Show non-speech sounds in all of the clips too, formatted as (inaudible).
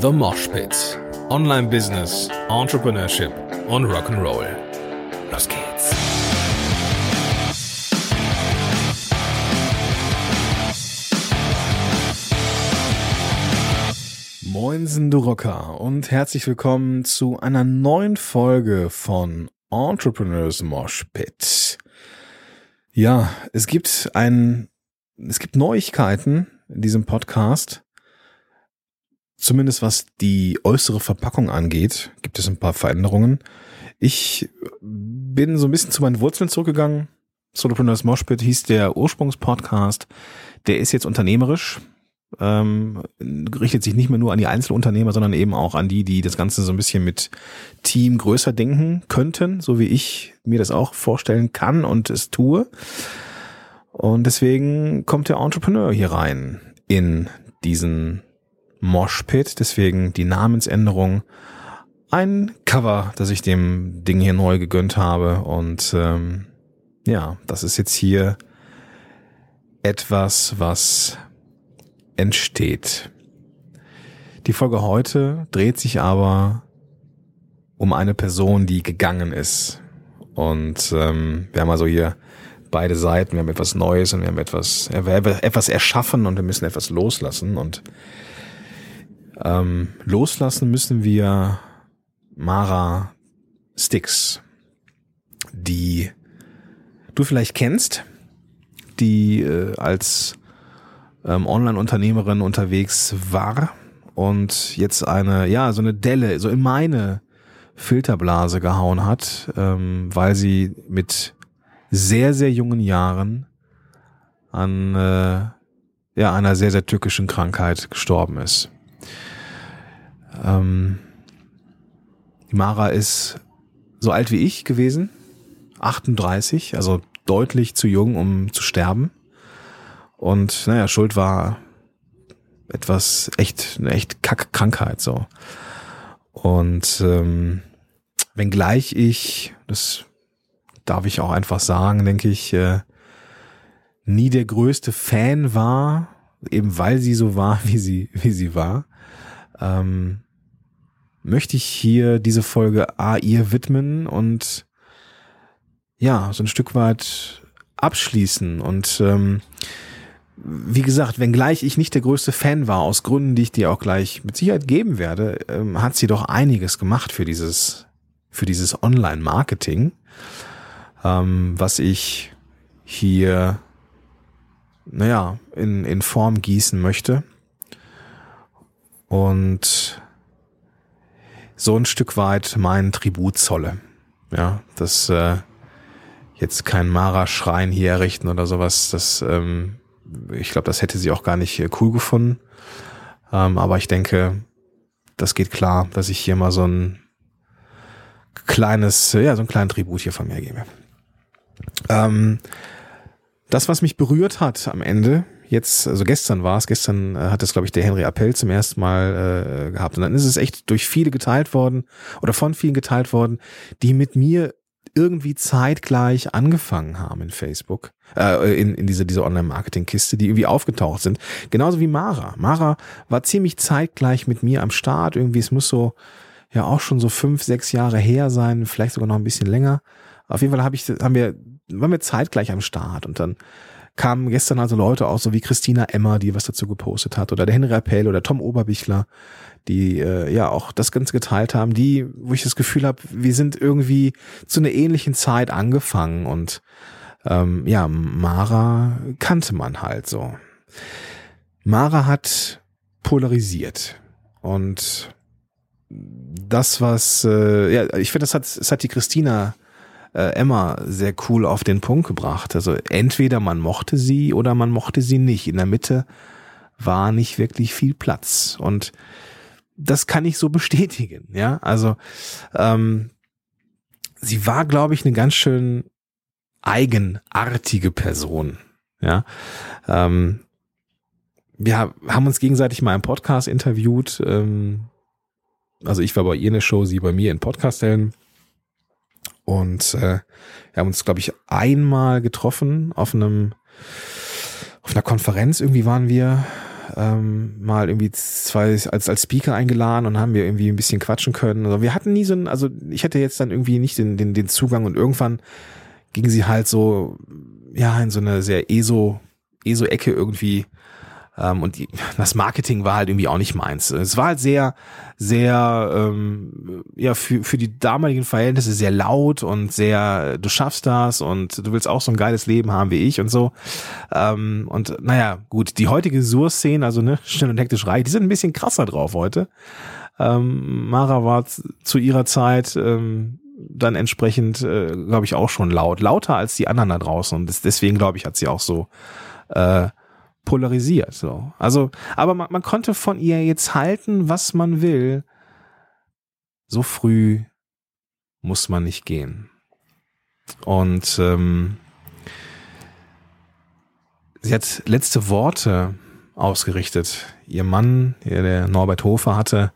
The Mosh Pit. Online Business, Entrepreneurship und Rock'n'Roll. Los geht's. Moinsen, du Rocker, und herzlich willkommen zu einer neuen Folge von Entrepreneurs Mosh Pit. Ja, es gibt ein, es gibt Neuigkeiten in diesem Podcast. Zumindest was die äußere Verpackung angeht, gibt es ein paar Veränderungen. Ich bin so ein bisschen zu meinen Wurzeln zurückgegangen. Solopreneurs Moshpit hieß der Ursprungspodcast. Der ist jetzt unternehmerisch, ähm, richtet sich nicht mehr nur an die Einzelunternehmer, sondern eben auch an die, die das Ganze so ein bisschen mit Team größer denken könnten, so wie ich mir das auch vorstellen kann und es tue. Und deswegen kommt der Entrepreneur hier rein in diesen Moshpit, deswegen die Namensänderung. Ein Cover, das ich dem Ding hier neu gegönnt habe. Und ähm, ja, das ist jetzt hier etwas, was entsteht. Die Folge heute dreht sich aber um eine Person, die gegangen ist. Und ähm, wir haben also hier beide Seiten, wir haben etwas Neues und wir haben etwas, etwas erschaffen und wir müssen etwas loslassen. Und ähm, loslassen müssen wir Mara Sticks, die du vielleicht kennst, die äh, als ähm, Online-Unternehmerin unterwegs war und jetzt eine, ja, so eine Delle, so in meine Filterblase gehauen hat, ähm, weil sie mit sehr, sehr jungen Jahren an äh, ja, einer sehr, sehr tückischen Krankheit gestorben ist. Ähm, Mara ist so alt wie ich gewesen, 38, also deutlich zu jung, um zu sterben. Und naja, Schuld war etwas echt, eine echt Kackkrankheit so. Und ähm, wenngleich ich, das darf ich auch einfach sagen, denke ich, äh, nie der größte Fan war, eben weil sie so war, (laughs) wie sie, wie sie war, ähm, möchte ich hier diese Folge A ihr widmen und ja, so ein Stück weit abschließen. Und ähm, wie gesagt, wenngleich ich nicht der größte Fan war, aus Gründen, die ich dir auch gleich mit Sicherheit geben werde, ähm, hat sie doch einiges gemacht für dieses, für dieses Online-Marketing, ähm, was ich hier, naja, in, in Form gießen möchte und so ein Stück weit mein Tribut zolle. Ja, das äh, jetzt kein Mara-Schrein hier errichten oder sowas, das, ähm, ich glaube, das hätte sie auch gar nicht äh, cool gefunden. Ähm, aber ich denke, das geht klar, dass ich hier mal so ein kleines, ja, so einen kleinen Tribut hier von mir gebe. Ähm, das, was mich berührt hat am Ende, jetzt, also gestern war es, gestern äh, hat es, glaube ich, der Henry Appell zum ersten Mal äh, gehabt. Und dann ist es echt durch viele geteilt worden oder von vielen geteilt worden, die mit mir irgendwie zeitgleich angefangen haben in Facebook, äh, in, in diese, diese Online-Marketing-Kiste, die irgendwie aufgetaucht sind. Genauso wie Mara. Mara war ziemlich zeitgleich mit mir am Start. Irgendwie, es muss so, ja auch schon so fünf, sechs Jahre her sein, vielleicht sogar noch ein bisschen länger. Auf jeden Fall hab ich, haben wir, waren wir zeitgleich am Start und dann kamen gestern also Leute auch so wie Christina Emmer, die was dazu gepostet hat, oder der Henry Appell oder Tom Oberbichler, die äh, ja auch das Ganze geteilt haben, die, wo ich das Gefühl habe, wir sind irgendwie zu einer ähnlichen Zeit angefangen und ähm, ja, Mara kannte man halt so. Mara hat polarisiert und das, was, äh, ja, ich finde, das hat, das hat die Christina äh, Emma sehr cool auf den Punkt gebracht. Also entweder man mochte sie oder man mochte sie nicht. In der Mitte war nicht wirklich viel Platz. Und das kann ich so bestätigen, ja. Also ähm, sie war, glaube ich, eine ganz schön eigenartige Person, ja. Ähm, wir haben uns gegenseitig mal im Podcast interviewt. Ähm, also ich war bei ihr in der Show, sie bei mir in Podcast-Stellen. Und äh, wir haben uns, glaube ich, einmal getroffen auf einem, auf einer Konferenz. Irgendwie waren wir ähm, mal irgendwie zwei als als Speaker eingeladen und haben wir irgendwie ein bisschen quatschen können. Also wir hatten nie so ein, also ich hatte jetzt dann irgendwie nicht den den, den Zugang und irgendwann ging sie halt so ja in so eine sehr ESO ESO Ecke irgendwie ähm, und die, das Marketing war halt irgendwie auch nicht meins. Es war halt sehr, sehr, ähm, ja, für, für die damaligen Verhältnisse sehr laut und sehr, du schaffst das und du willst auch so ein geiles Leben haben wie ich und so. Ähm, und naja, gut, die heutige Sur-Szene, also ne, schnell und hektisch reich, die sind ein bisschen krasser drauf heute. Ähm, Mara war zu ihrer Zeit ähm, dann entsprechend, äh, glaube ich, auch schon laut. Lauter als die anderen da draußen. Und das, deswegen, glaube ich, hat sie auch so äh, polarisiert. So. Also, aber man, man konnte von ihr jetzt halten, was man will. So früh muss man nicht gehen. Und ähm, sie hat letzte Worte ausgerichtet. Ihr Mann, der Norbert Hofer, hatte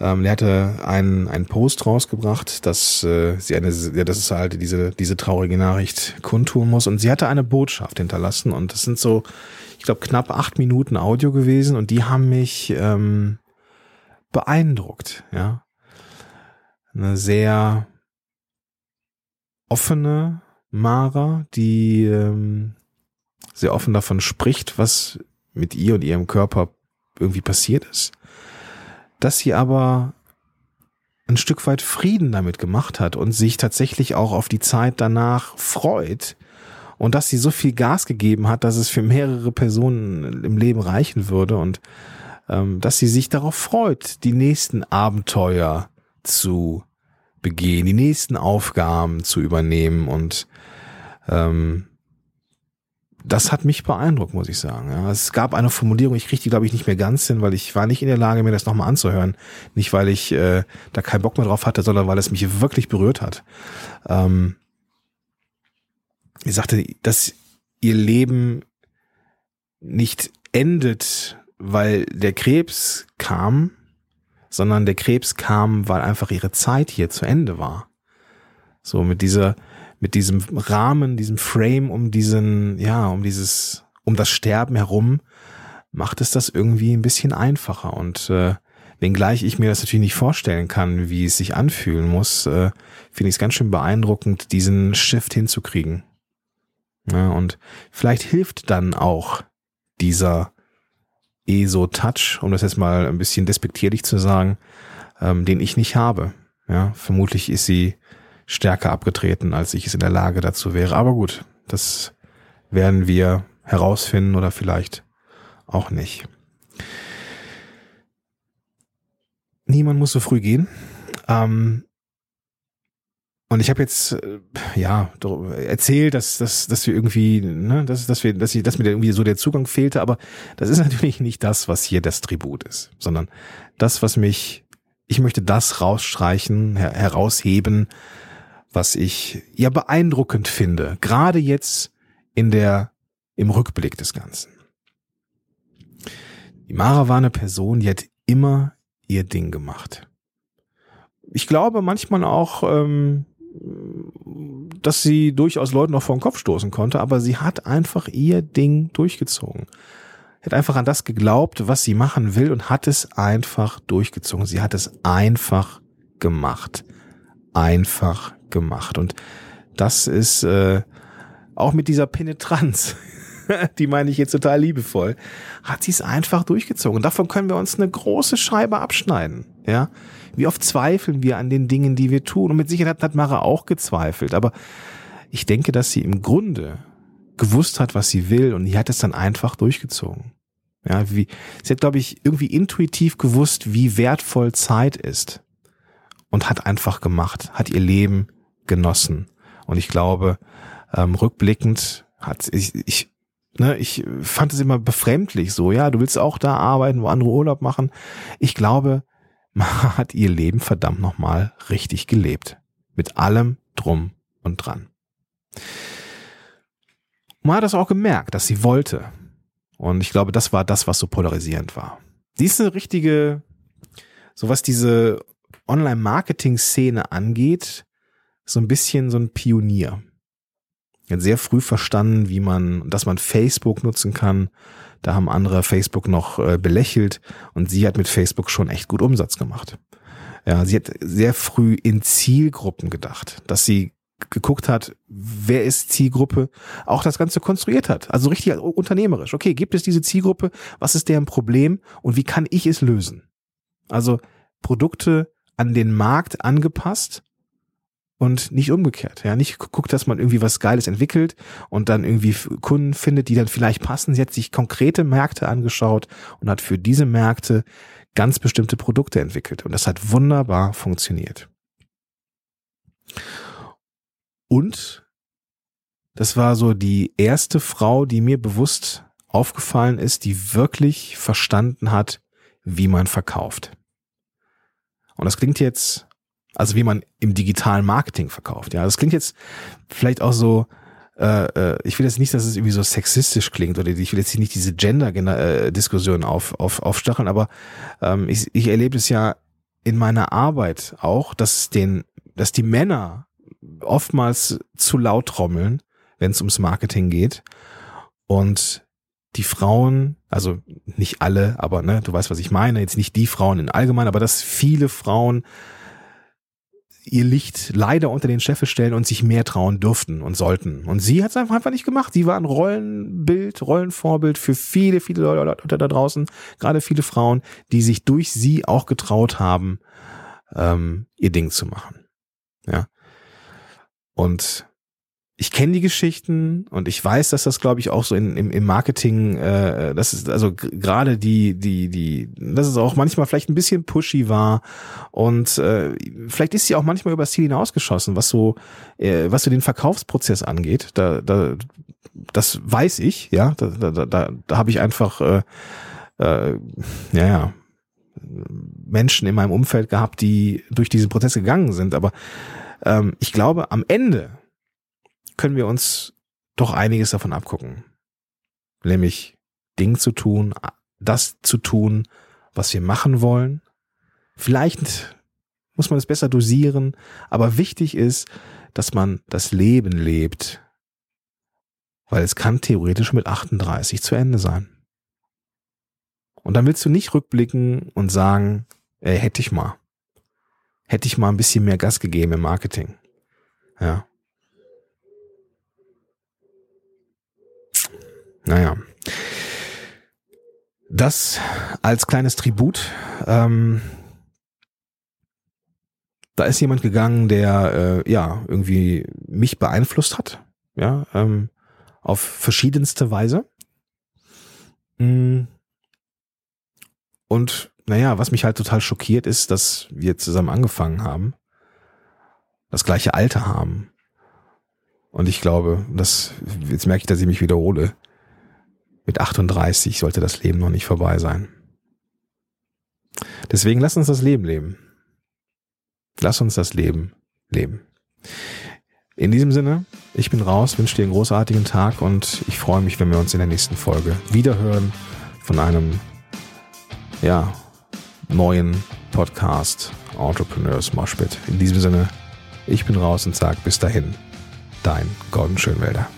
ähm, der hatte einen, einen Post rausgebracht, dass äh, sie eine, ja, das ist halt diese, diese traurige Nachricht kundtun muss. Und sie hatte eine Botschaft hinterlassen. Und das sind so, ich glaube, knapp acht Minuten Audio gewesen und die haben mich ähm, beeindruckt, ja. Eine sehr offene Mara, die ähm, sehr offen davon spricht, was mit ihr und ihrem Körper irgendwie passiert ist dass sie aber ein Stück weit Frieden damit gemacht hat und sich tatsächlich auch auf die Zeit danach freut und dass sie so viel Gas gegeben hat, dass es für mehrere Personen im Leben reichen würde und ähm, dass sie sich darauf freut, die nächsten Abenteuer zu begehen, die nächsten Aufgaben zu übernehmen und ähm, das hat mich beeindruckt, muss ich sagen. Ja, es gab eine Formulierung, ich kriege die, glaube ich, nicht mehr ganz hin, weil ich war nicht in der Lage, mir das nochmal anzuhören. Nicht, weil ich äh, da keinen Bock mehr drauf hatte, sondern weil es mich wirklich berührt hat. Ähm, ich sagte, dass ihr Leben nicht endet, weil der Krebs kam, sondern der Krebs kam, weil einfach ihre Zeit hier zu Ende war. So mit dieser mit diesem Rahmen, diesem Frame um diesen, ja, um dieses, um das Sterben herum, macht es das irgendwie ein bisschen einfacher. Und äh, wenngleich ich mir das natürlich nicht vorstellen kann, wie es sich anfühlen muss, äh, finde ich es ganz schön beeindruckend, diesen Shift hinzukriegen. Ja, und vielleicht hilft dann auch dieser ESO-Touch, um das jetzt mal ein bisschen despektierlich zu sagen, ähm, den ich nicht habe. Ja, vermutlich ist sie stärker abgetreten, als ich es in der Lage dazu wäre. Aber gut, das werden wir herausfinden oder vielleicht auch nicht. Niemand muss so früh gehen. Ähm, und ich habe jetzt äh, ja erzählt, dass, dass, dass wir irgendwie, ne, dass, dass wir, dass, ich, dass mir irgendwie so der Zugang fehlte, aber das ist (laughs) natürlich nicht das, was hier das Tribut ist, sondern das, was mich, ich möchte das rausstreichen, her herausheben, was ich ja beeindruckend finde, gerade jetzt in der, im Rückblick des Ganzen. Die Mara war eine Person, die hat immer ihr Ding gemacht. Ich glaube manchmal auch, ähm, dass sie durchaus Leuten noch vor den Kopf stoßen konnte, aber sie hat einfach ihr Ding durchgezogen. Hat einfach an das geglaubt, was sie machen will und hat es einfach durchgezogen. Sie hat es einfach gemacht. Einfach gemacht. Und das ist äh, auch mit dieser Penetranz, (laughs) die meine ich jetzt total liebevoll, hat sie es einfach durchgezogen. Und davon können wir uns eine große Scheibe abschneiden. Ja, wie oft zweifeln wir an den Dingen, die wir tun? Und mit Sicherheit hat Mara auch gezweifelt. Aber ich denke, dass sie im Grunde gewusst hat, was sie will, und die hat es dann einfach durchgezogen. Ja, wie, sie hat, glaube ich, irgendwie intuitiv gewusst, wie wertvoll Zeit ist. Und hat einfach gemacht, hat ihr Leben genossen. Und ich glaube, ähm, rückblickend hat ich, ich ne, ich fand es immer befremdlich so, ja, du willst auch da arbeiten, wo andere Urlaub machen. Ich glaube, (laughs) man hat ihr Leben verdammt nochmal richtig gelebt. Mit allem drum und dran. Man hat das auch gemerkt, dass sie wollte. Und ich glaube, das war das, was so polarisierend war. Sie ist eine richtige, so was diese Online-Marketing-Szene angeht, so ein bisschen so ein Pionier. Er hat sehr früh verstanden, wie man, dass man Facebook nutzen kann, Da haben andere Facebook noch äh, belächelt und sie hat mit Facebook schon echt gut Umsatz gemacht. Ja, sie hat sehr früh in Zielgruppen gedacht, dass sie geguckt hat, wer ist Zielgruppe, auch das Ganze konstruiert hat. Also richtig unternehmerisch. Okay, gibt es diese Zielgruppe? Was ist deren Problem? Und wie kann ich es lösen? Also Produkte an den Markt angepasst und nicht umgekehrt. Ja, nicht guckt, dass man irgendwie was Geiles entwickelt und dann irgendwie Kunden findet, die dann vielleicht passen. Sie hat sich konkrete Märkte angeschaut und hat für diese Märkte ganz bestimmte Produkte entwickelt. Und das hat wunderbar funktioniert. Und das war so die erste Frau, die mir bewusst aufgefallen ist, die wirklich verstanden hat, wie man verkauft. Und das klingt jetzt, also wie man im digitalen Marketing verkauft. Ja, das klingt jetzt vielleicht auch so, äh, äh ich will jetzt nicht, dass es irgendwie so sexistisch klingt oder ich will jetzt nicht diese Gender-Diskussion auf, auf, aufstacheln, aber ähm, ich, ich erlebe es ja in meiner Arbeit auch, dass den, dass die Männer oftmals zu laut trommeln, wenn es ums Marketing geht. Und die Frauen, also nicht alle, aber ne, du weißt, was ich meine, jetzt nicht die Frauen in allgemein, aber dass viele Frauen ihr Licht leider unter den Scheffel stellen und sich mehr trauen dürften und sollten. Und sie hat es einfach, einfach nicht gemacht. Sie war ein Rollenbild, Rollenvorbild für viele, viele Leute da draußen, gerade viele Frauen, die sich durch sie auch getraut haben, ähm, ihr Ding zu machen. Ja. Und ich kenne die Geschichten und ich weiß, dass das, glaube ich, auch so in, im, im Marketing, äh, das ist also gerade die, die, die, dass es auch manchmal vielleicht ein bisschen pushy war und äh, vielleicht ist sie auch manchmal übers Ziel hinausgeschossen, was so, äh, was so den Verkaufsprozess angeht. Da, da, das weiß ich, ja, da, da, da, da habe ich einfach, äh, äh, ja, ja, Menschen in meinem Umfeld gehabt, die durch diesen Prozess gegangen sind, aber ähm, ich glaube, am Ende können wir uns doch einiges davon abgucken. Nämlich Ding zu tun, das zu tun, was wir machen wollen. Vielleicht muss man es besser dosieren, aber wichtig ist, dass man das Leben lebt, weil es kann theoretisch mit 38 zu Ende sein. Und dann willst du nicht rückblicken und sagen, ey, hätte ich mal hätte ich mal ein bisschen mehr Gas gegeben im Marketing. Ja. Naja. Das als kleines Tribut. Ähm, da ist jemand gegangen, der äh, ja irgendwie mich beeinflusst hat, ja, ähm, auf verschiedenste Weise. Mm. Und naja, was mich halt total schockiert ist, dass wir zusammen angefangen haben, das gleiche Alter haben. Und ich glaube, das, jetzt merke ich, dass ich mich wiederhole. Mit 38 sollte das Leben noch nicht vorbei sein. Deswegen lass uns das Leben leben. Lass uns das Leben leben. In diesem Sinne, ich bin raus, wünsche dir einen großartigen Tag und ich freue mich, wenn wir uns in der nächsten Folge wiederhören von einem, ja, neuen Podcast Entrepreneurs Moshpit. In diesem Sinne, ich bin raus und sage bis dahin, dein Gordon Schönwälder.